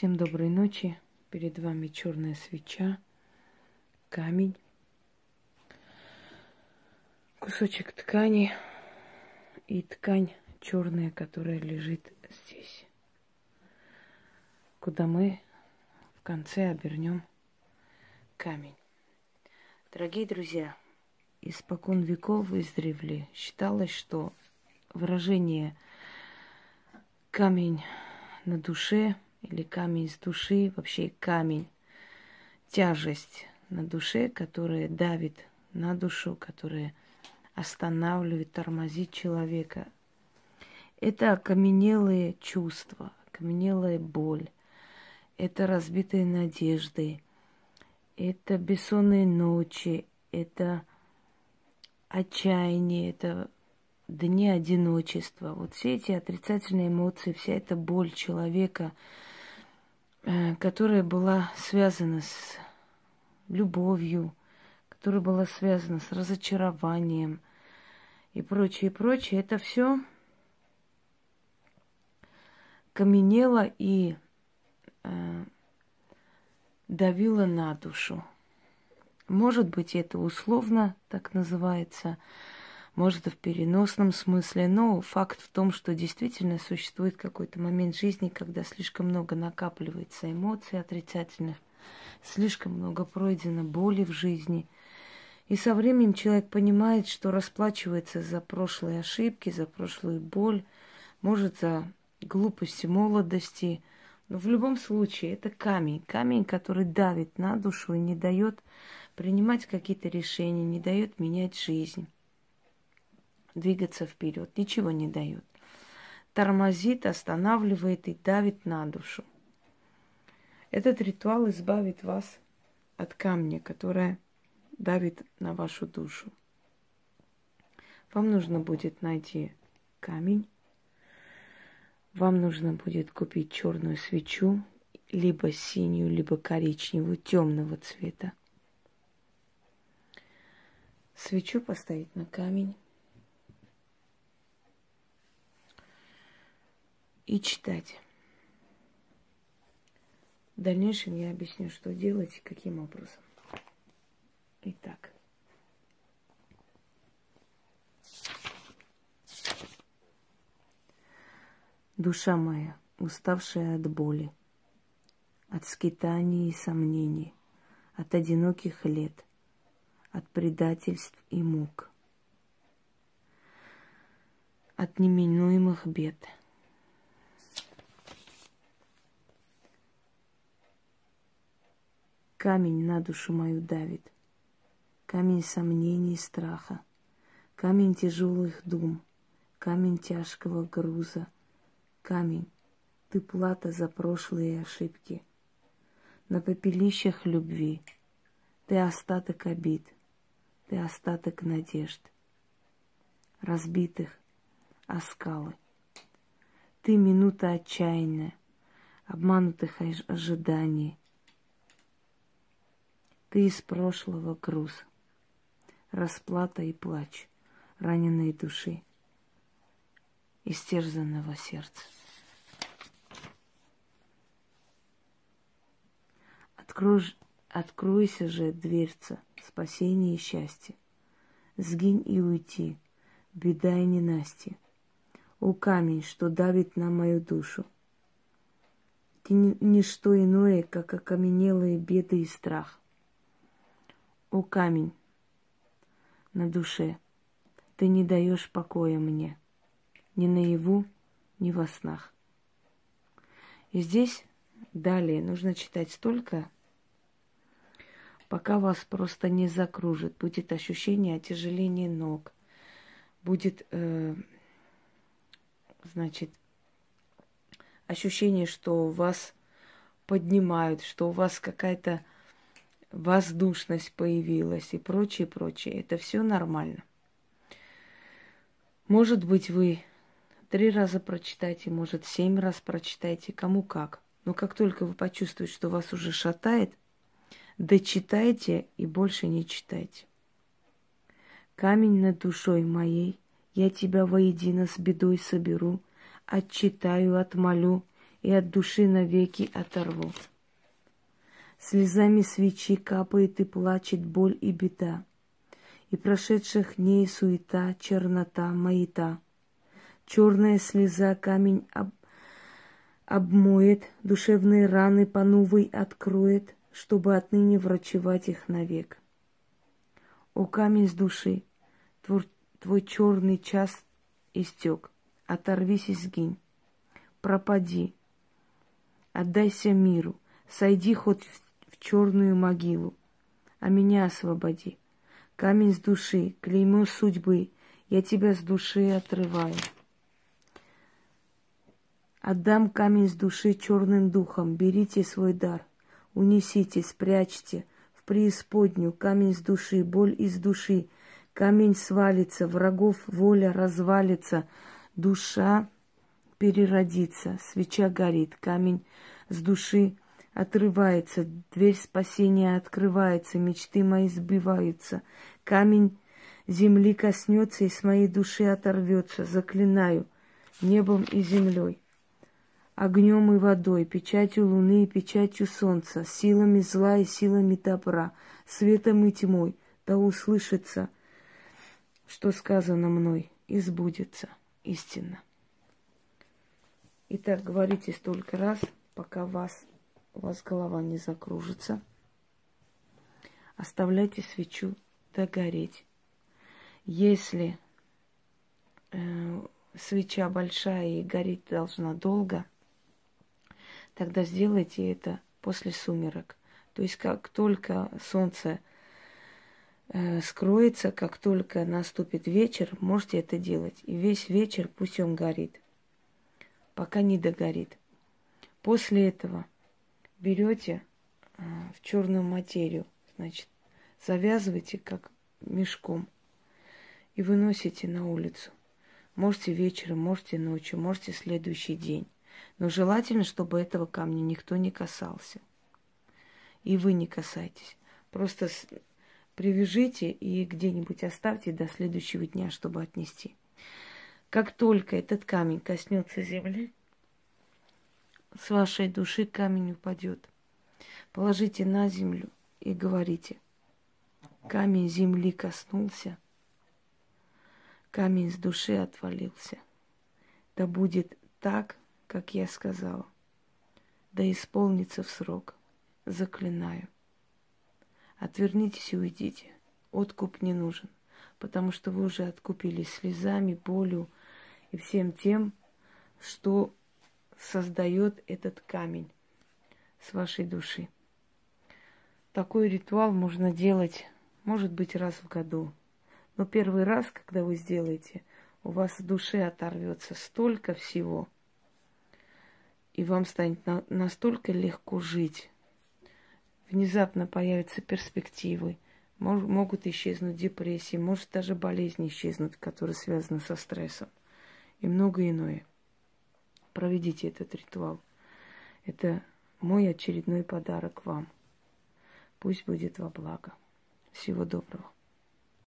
Всем доброй ночи. Перед вами черная свеча, камень, кусочек ткани и ткань черная, которая лежит здесь, куда мы в конце обернем камень. Дорогие друзья, испокон веков издревле считалось, что выражение камень на душе или камень с души, вообще камень, тяжесть на душе, которая давит на душу, которая останавливает, тормозит человека. Это окаменелые чувства, окаменелая боль, это разбитые надежды, это бессонные ночи, это отчаяние, это дни одиночества. Вот все эти отрицательные эмоции, вся эта боль человека, которая была связана с любовью, которая была связана с разочарованием и прочее, и прочее, это все каменело и э, давило на душу. Может быть, это условно так называется, может, в переносном смысле, но факт в том, что действительно существует какой-то момент жизни, когда слишком много накапливается эмоций отрицательных, слишком много пройдено боли в жизни. И со временем человек понимает, что расплачивается за прошлые ошибки, за прошлую боль, может, за глупости молодости. Но в любом случае это камень, камень, который давит на душу и не дает принимать какие-то решения, не дает менять жизнь, двигаться вперед, ничего не дает. Тормозит, останавливает и давит на душу. Этот ритуал избавит вас от камня, которое давит на вашу душу. Вам нужно будет найти камень. Вам нужно будет купить черную свечу, либо синюю, либо коричневую, темного цвета. Свечу поставить на камень. И читать. В дальнейшем я объясню, что делать и каким образом. Итак. Душа моя, уставшая от боли, от скитаний и сомнений, от одиноких лет – от предательств и мук, от неминуемых бед. Камень на душу мою давит, камень сомнений и страха, камень тяжелых дум, камень тяжкого груза, камень, ты плата за прошлые ошибки. На попелищах любви ты остаток обид — ты остаток надежд, разбитых оскалы. Ты минута отчаянная, обманутых ожиданий. Ты из прошлого груз, расплата и плач раненой души, истерзанного сердца. Открой, откройся же, дверца – спасение и счастье. Сгинь и уйти, беда и ненастье. О камень, что давит на мою душу. Ты не что иное, как окаменелые беды и страх. О камень на душе, ты не даешь покоя мне, ни наяву, ни во снах. И здесь далее нужно читать столько, пока вас просто не закружит. Будет ощущение отяжеления ног. Будет, э, значит, ощущение, что вас поднимают, что у вас какая-то воздушность появилась и прочее, прочее. Это все нормально. Может быть, вы три раза прочитайте, может, семь раз прочитайте, кому как. Но как только вы почувствуете, что вас уже шатает, Дочитайте и больше не читайте. Камень над душой моей, я тебя воедино с бедой соберу, отчитаю, отмолю и от души навеки оторву. Слезами свечи капает и плачет боль и беда, И прошедших дней суета, чернота, маята. Черная слеза камень об... обмоет, Душевные раны по новой откроет, Чтобы отныне врачевать их навек. О камень с души, твой, твой черный час истек, Оторвись и сгинь, пропади, отдайся миру, Сойди хоть в черную могилу, а меня освободи. Камень с души, клеймо судьбы, я тебя с души отрываю. Отдам камень с души черным духом, берите свой дар, унесите, спрячьте в преисподнюю. Камень с души, боль из души, камень свалится, врагов воля развалится, душа переродится, свеча горит, камень с души отрывается, дверь спасения открывается, мечты мои сбиваются. Камень земли коснется и с моей души оторвется, заклинаю, небом и землей, огнем и водой, печатью луны и печатью солнца, силами зла и силами добра, светом и тьмой, да услышится, что сказано мной, и сбудется истинно. Итак, говорите столько раз, пока вас у вас голова не закружится. Оставляйте свечу догореть. Если э, свеча большая и гореть должна долго, тогда сделайте это после сумерок. То есть как только солнце э, скроется, как только наступит вечер, можете это делать. И весь вечер пусть он горит, пока не догорит. После этого берете а, в черную материю, значит, завязываете как мешком и выносите на улицу. Можете вечером, можете ночью, можете следующий день. Но желательно, чтобы этого камня никто не касался. И вы не касайтесь. Просто привяжите и где-нибудь оставьте до следующего дня, чтобы отнести. Как только этот камень коснется земли, с вашей души камень упадет. Положите на землю и говорите. Камень земли коснулся, камень с души отвалился. Да будет так, как я сказала. Да исполнится в срок. Заклинаю. Отвернитесь и уйдите. Откуп не нужен, потому что вы уже откупились слезами, болью и всем тем, что создает этот камень с вашей души. Такой ритуал можно делать, может быть, раз в году. Но первый раз, когда вы сделаете, у вас в душе оторвется столько всего, и вам станет на, настолько легко жить. Внезапно появятся перспективы, мож, могут исчезнуть депрессии, может даже болезни исчезнуть, которые связаны со стрессом и многое иное проведите этот ритуал. Это мой очередной подарок вам. Пусть будет во благо. Всего доброго.